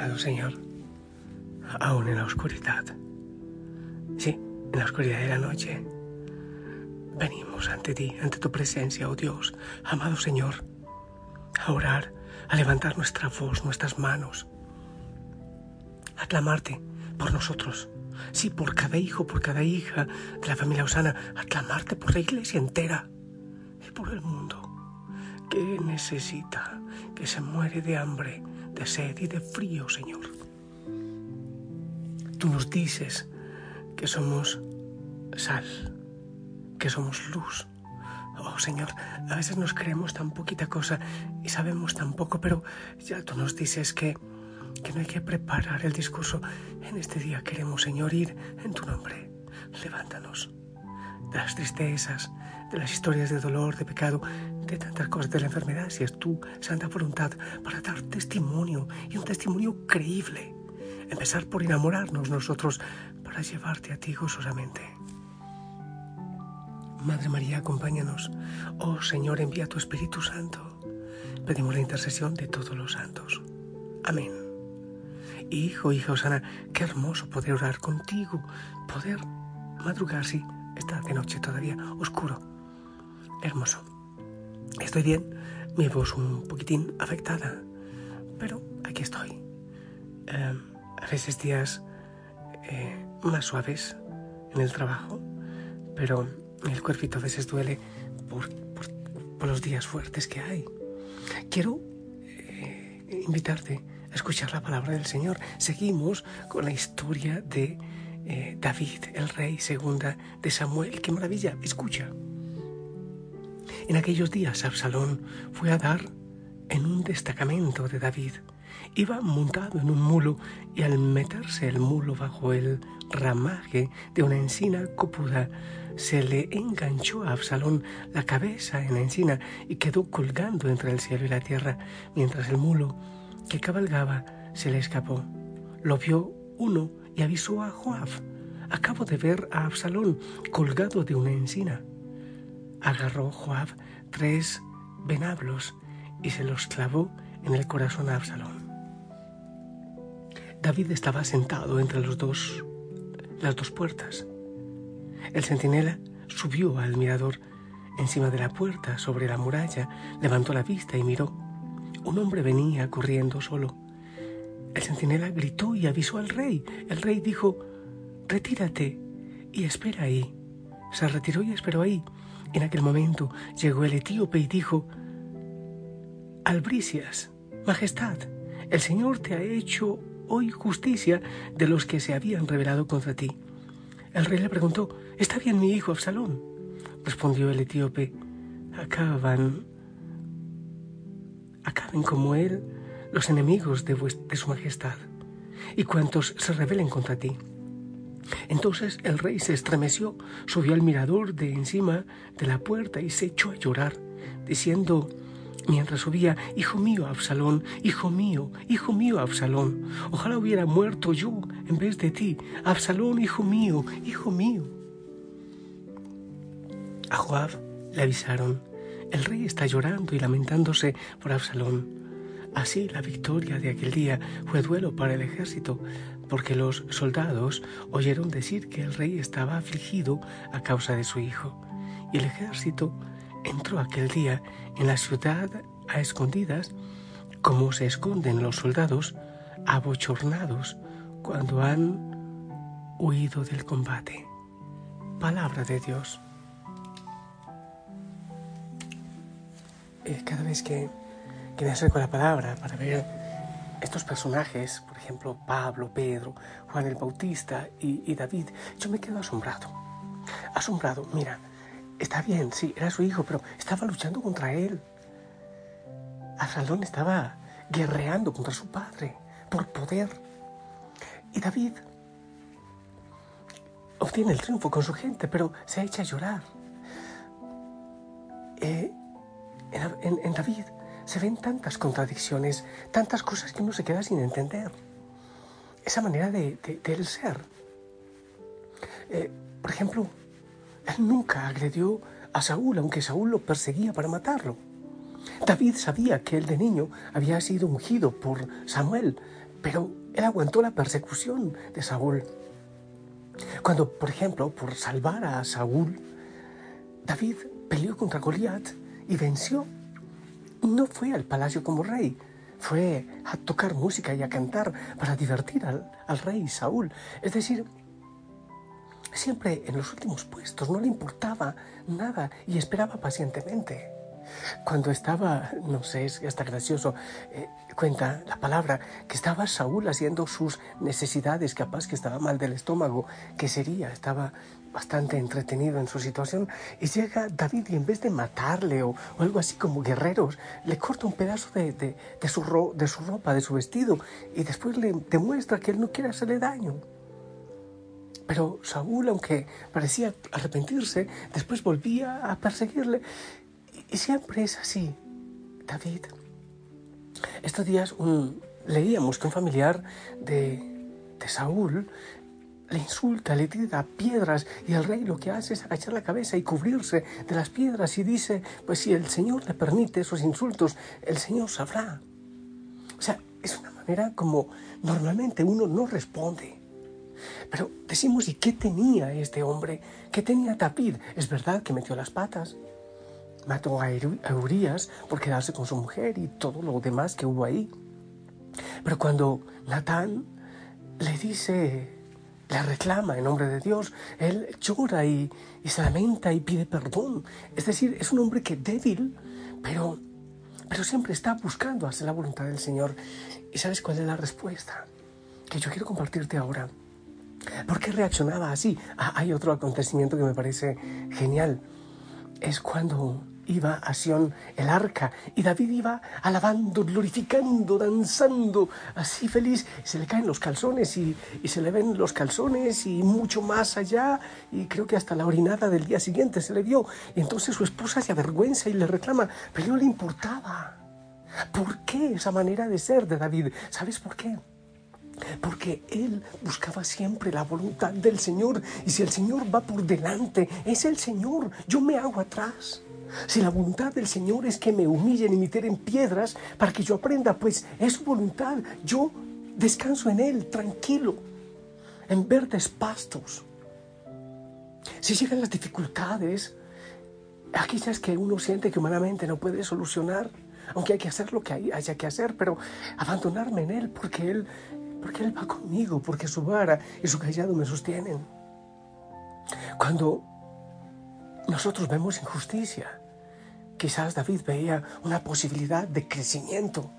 Amado Señor, aún en la oscuridad, sí, en la oscuridad de la noche, venimos ante ti, ante tu presencia, oh Dios, amado Señor, a orar, a levantar nuestra voz, nuestras manos, a clamarte por nosotros, sí, por cada hijo, por cada hija de la familia Osana, a clamarte por la iglesia entera y por el mundo que necesita, que se muere de hambre, de sed y de frío, Señor. Tú nos dices que somos sal, que somos luz. Oh Señor, a veces nos creemos tan poquita cosa y sabemos tan poco, pero ya tú nos dices que, que no hay que preparar el discurso. En este día queremos, Señor, ir en tu nombre. Levántanos de las tristezas, de las historias de dolor, de pecado, de tantas cosas, de la enfermedad, si es tu santa voluntad, para dar testimonio y un testimonio creíble. Empezar por enamorarnos nosotros para llevarte a ti gozosamente. Madre María, acompáñanos. Oh Señor, envía tu Espíritu Santo. Pedimos la intercesión de todos los santos. Amén. Hijo, hija Osana, qué hermoso poder orar contigo, poder madrugar, sí, está de noche todavía, oscuro. Hermoso. Estoy bien, mi voz un poquitín afectada, pero aquí estoy. Eh, a veces días eh, más suaves en el trabajo, pero el cuerpito a veces duele por, los días fuertes que hay. Quiero eh, invitarte a escuchar la palabra del Señor. Seguimos con la historia de David, el rey segunda de Samuel. ¡Qué maravilla! Escucha. En aquellos días Absalón fue a dar en un destacamento de David. Iba montado en un mulo y al meterse el mulo bajo el ramaje de una encina copuda, se le enganchó a Absalón la cabeza en la encina y quedó colgando entre el cielo y la tierra, mientras el mulo que cabalgaba se le escapó. Lo vio uno y avisó a Joab. Acabo de ver a Absalón colgado de una encina agarró Joab tres venablos y se los clavó en el corazón a Absalón. David estaba sentado entre los dos, las dos puertas. El centinela subió al mirador encima de la puerta, sobre la muralla, levantó la vista y miró. Un hombre venía corriendo solo. El centinela gritó y avisó al rey. El rey dijo, Retírate y espera ahí. Se retiró y esperó ahí. En aquel momento llegó el etíope y dijo, Albricias, Majestad, el Señor te ha hecho hoy justicia de los que se habían rebelado contra ti. El rey le preguntó, ¿está bien mi hijo Absalón? Respondió el etíope, acaban, acaben como él los enemigos de, de su majestad y cuantos se rebelen contra ti. Entonces el rey se estremeció, subió al mirador de encima de la puerta y se echó a llorar, diciendo, mientras subía, Hijo mío, Absalón, hijo mío, hijo mío, Absalón, ojalá hubiera muerto yo en vez de ti, Absalón, hijo mío, hijo mío. A Joab le avisaron, el rey está llorando y lamentándose por Absalón. Así la victoria de aquel día fue duelo para el ejército, porque los soldados oyeron decir que el rey estaba afligido a causa de su hijo. Y el ejército entró aquel día en la ciudad a escondidas, como se esconden los soldados abochornados cuando han huido del combate. Palabra de Dios. Eh, cada vez que que me acerco la palabra para ver estos personajes, por ejemplo, Pablo, Pedro, Juan el Bautista y, David, yo me quedo asombrado. Asombrado, mira, está bien, sí, era su hijo, pero estaba luchando contra él. Absalón estaba guerreando contra su padre por poder. Y David obtiene el triunfo con su gente, pero se echa a llorar. Eh, en David se ven tantas contradicciones, tantas cosas que uno se queda sin entender. Esa manera de, él ser. Eh, por ejemplo, él nunca agredió a Saúl, aunque Saúl lo perseguía para matarlo. David sabía que él de niño había sido ungido por Samuel, pero él aguantó la persecución de Saúl. Cuando, por ejemplo, por salvar a Saúl, David peleó contra Goliat y venció no fue al palacio como rey, fue a tocar música y a cantar para divertir al, al, rey Saúl. Es decir, siempre en los últimos puestos, no le importaba nada y esperaba pacientemente. Cuando estaba, no sé, es hasta gracioso, eh, cuenta la palabra, que estaba Saúl haciendo sus necesidades, capaz que estaba mal del estómago, que sería, estaba bastante entretenido en su situación, y llega David y en vez de matarle o, algo así como guerreros, le corta un pedazo de, de, su de su ropa, de su vestido, y después le demuestra que él no quiere hacerle daño. Pero Saúl, aunque parecía arrepentirse, después volvía a perseguirle y siempre es así, David. Estos días leíamos que un familiar de, de Saúl le insulta, le tira piedras y el rey lo que hace es agachar la cabeza y cubrirse de las piedras y dice, pues si el Señor le permite esos insultos, el Señor sabrá. O sea, es una manera como normalmente uno no responde. Pero decimos, ¿y qué tenía este hombre? ¿Qué tenía David? Es verdad que metió las patas, mató a Urias por quedarse con su mujer y todo lo demás que hubo ahí. Pero cuando Natán le dice, le reclama en nombre de Dios, él llora y, se lamenta y pide perdón. Es decir, es un hombre que débil, pero, pero siempre está buscando hacer la voluntad del Señor. ¿Y sabes cuál es la respuesta? Que yo quiero compartirte ahora. ¿Por qué reaccionaba así? Ah, hay otro acontecimiento que me parece genial. Es cuando iba a Sion el arca y David iba alabando, glorificando, danzando, así feliz. Se le caen los calzones y, se le ven los calzones y mucho más allá y creo que hasta la orinada del día siguiente se le vio. Y entonces su esposa se avergüenza y le reclama, pero no le importaba. ¿Por qué esa manera de ser de David? ¿Sabes por qué? Porque él buscaba siempre la voluntad del Señor. Y si el Señor va por delante, es el Señor. Yo me hago atrás. Si la voluntad del Señor es que me humillen y me tiren piedras para que yo aprenda, pues es su voluntad. Yo descanso en Él, tranquilo, en verdes pastos. Si llegan las dificultades, aquellas que uno siente que humanamente no puede solucionar, aunque hay que hacer lo que haya que hacer, pero abandonarme en Él porque Él, porque Él va conmigo, porque su vara y su callado me sostienen. Cuando nosotros vemos injusticia, Quizás David veía una posibilidad de crecimiento.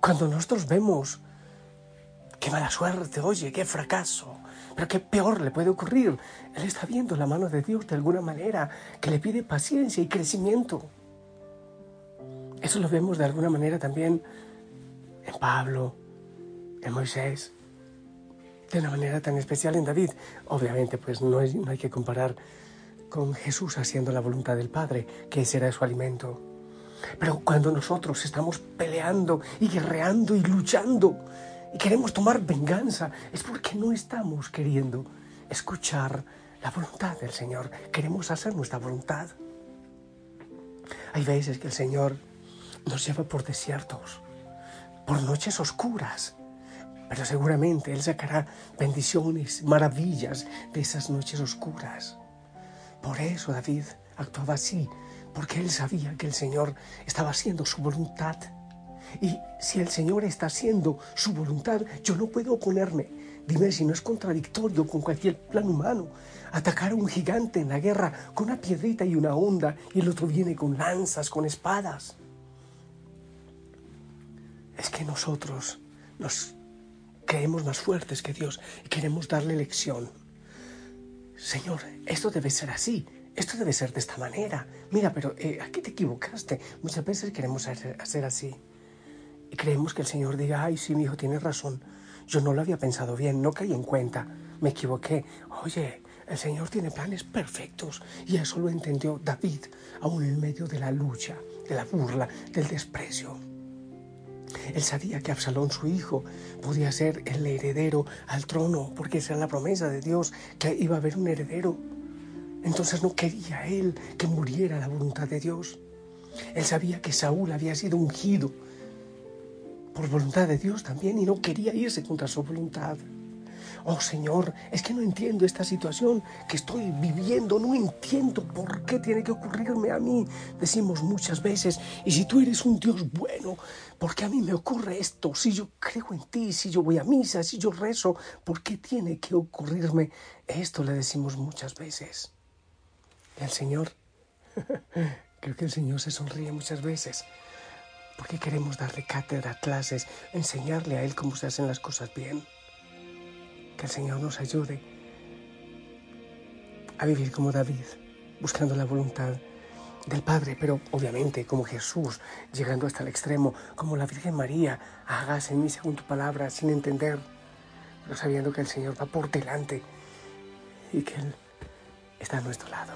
Cuando nosotros vemos qué mala suerte, oye, qué fracaso, pero qué peor le puede ocurrir, él está viendo la mano de Dios de alguna manera que le pide paciencia y crecimiento. Eso lo vemos de alguna manera también en Pablo, en Moisés, de una manera tan especial en David. Obviamente, pues no, no hay que comparar con Jesús haciendo la voluntad del Padre, que será su alimento. Pero cuando nosotros estamos peleando y guerreando y luchando y queremos tomar venganza, es porque no estamos queriendo escuchar la voluntad del Señor. Queremos hacer nuestra voluntad. Hay veces que el Señor nos lleva por desiertos, por noches oscuras, pero seguramente Él sacará bendiciones, maravillas de esas noches oscuras. Por eso David actuaba así, porque él sabía que el Señor estaba haciendo su voluntad. Y si el Señor está haciendo su voluntad, yo no puedo oponerme. Dime si no es contradictorio con cualquier plan humano. Atacar a un gigante en la guerra con una piedrita y una onda y el otro viene con lanzas, con espadas. Es que nosotros nos creemos más fuertes que Dios y queremos darle lección. Señor, esto debe ser así, esto debe ser de esta manera. Mira, pero eh, aquí te equivocaste. Muchas veces queremos hacer, así. Y creemos que el Señor diga, ay, sí, mi hijo, tienes razón. Yo no lo había pensado bien, no caí en cuenta, me equivoqué. Oye, el Señor tiene planes perfectos y eso lo entendió David, aún en medio de la lucha, de la burla, del desprecio. Él sabía que Absalón, su hijo, podía ser el heredero al trono, porque esa era la promesa de Dios, que iba a haber un heredero. Entonces no quería él que muriera la voluntad de Dios. Él sabía que Saúl había sido ungido por voluntad de Dios también y no quería irse contra su voluntad. Oh Señor, es que no entiendo esta situación que estoy viviendo, no entiendo por qué tiene que ocurrirme a mí. Decimos muchas veces, y si tú eres un Dios bueno, ¿por qué a mí me ocurre esto? Si yo creo en ti, si yo voy a misa, si yo rezo, ¿por qué tiene que ocurrirme esto? Le decimos muchas veces. Y el Señor, creo que el Señor se sonríe muchas veces porque queremos darle cátedra, clases, enseñarle a Él cómo se hacen las cosas bien. Que el Señor nos ayude a vivir como David, buscando la voluntad del Padre, pero obviamente como Jesús, llegando hasta el extremo, como la Virgen María, hágase en mí según tu palabra, sin entender, pero sabiendo que el Señor va por delante y que Él está a nuestro lado.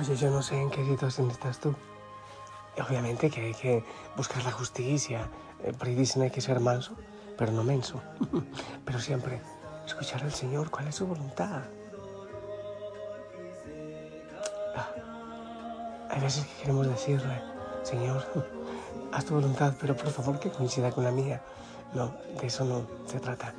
Oye, yo no sé en qué situación estás tú. Obviamente que hay que buscar la justicia. Eh, por ahí dicen hay que ser manso, pero no menso. pero siempre escuchar al Señor, cuál es su voluntad. Ah, hay veces que queremos decirle, Señor, haz tu voluntad, pero por favor que coincida con la mía. No, de eso no se trata.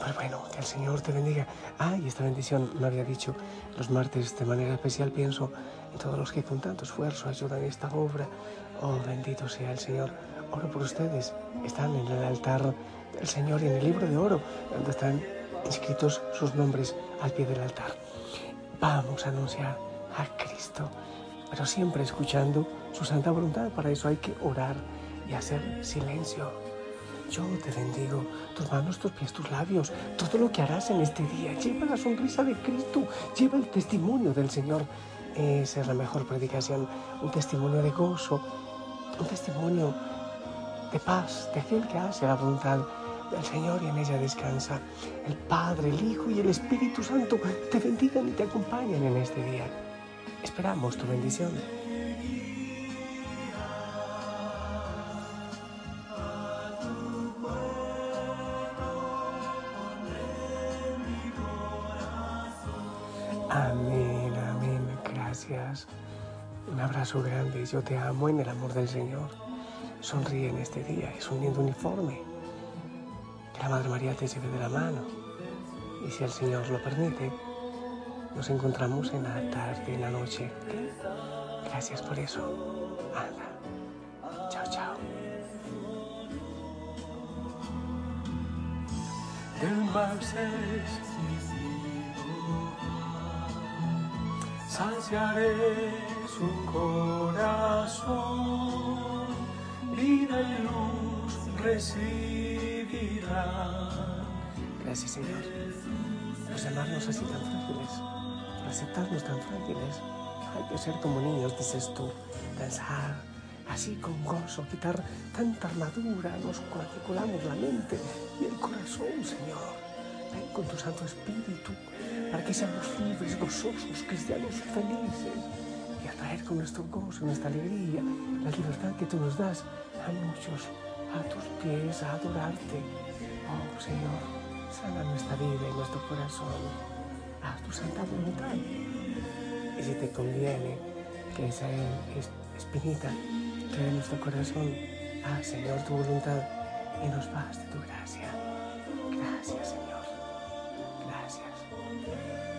Pues bueno, que el Señor te bendiga. Ah, y esta bendición me había dicho los martes de manera especial. Pienso en todos los que con tanto esfuerzo ayudan esta obra. Oh, bendito sea el Señor. Oro por ustedes. Están en el altar del Señor y en el libro de oro, donde están inscritos sus nombres al pie del altar. Vamos a anunciar a Cristo, pero siempre escuchando su santa voluntad. Para eso hay que orar y hacer silencio. Yo te bendigo, tus manos, tus pies, tus labios, todo lo que harás en este día. Lleva la sonrisa de Cristo, lleva el testimonio del Señor. Esa es la mejor predicación, un testimonio de gozo, un testimonio de paz, de aquel que hace la voluntad del Señor y en ella descansa. El Padre, el Hijo y el Espíritu Santo te bendigan y te acompañan en este día. Esperamos tu bendición. Grande. Yo te amo en el amor del Señor. Sonríe en este día. Es un uniforme. Que la Madre María te lleve de la mano. Y si el Señor lo permite, nos encontramos en la tarde, en la noche. Gracias por eso. Anda. Chao, chao. Saciaré su corazón, vida y luz recibirá. Gracias, Señor, por llamarnos así tan frágiles, por aceptarnos tan frágiles. Hay que ser como niños, dices tú, pensar así con gozo, quitar tanta armadura, nos cuadriculamos la mente y el corazón, Señor. Con tu Santo Espíritu para que seamos libres, gozosos, cristianos felices traer con nuestro gozo, nuestra alegría, la libertad que tú nos das a muchos, a tus pies, a adorarte. Oh Señor, sana nuestra vida y nuestro corazón, a tu santa voluntad. Y si te conviene que esa espinita quede en nuestro corazón, haz, Señor, tu voluntad y nos baste tu gracia. Gracias, Señor. Gracias.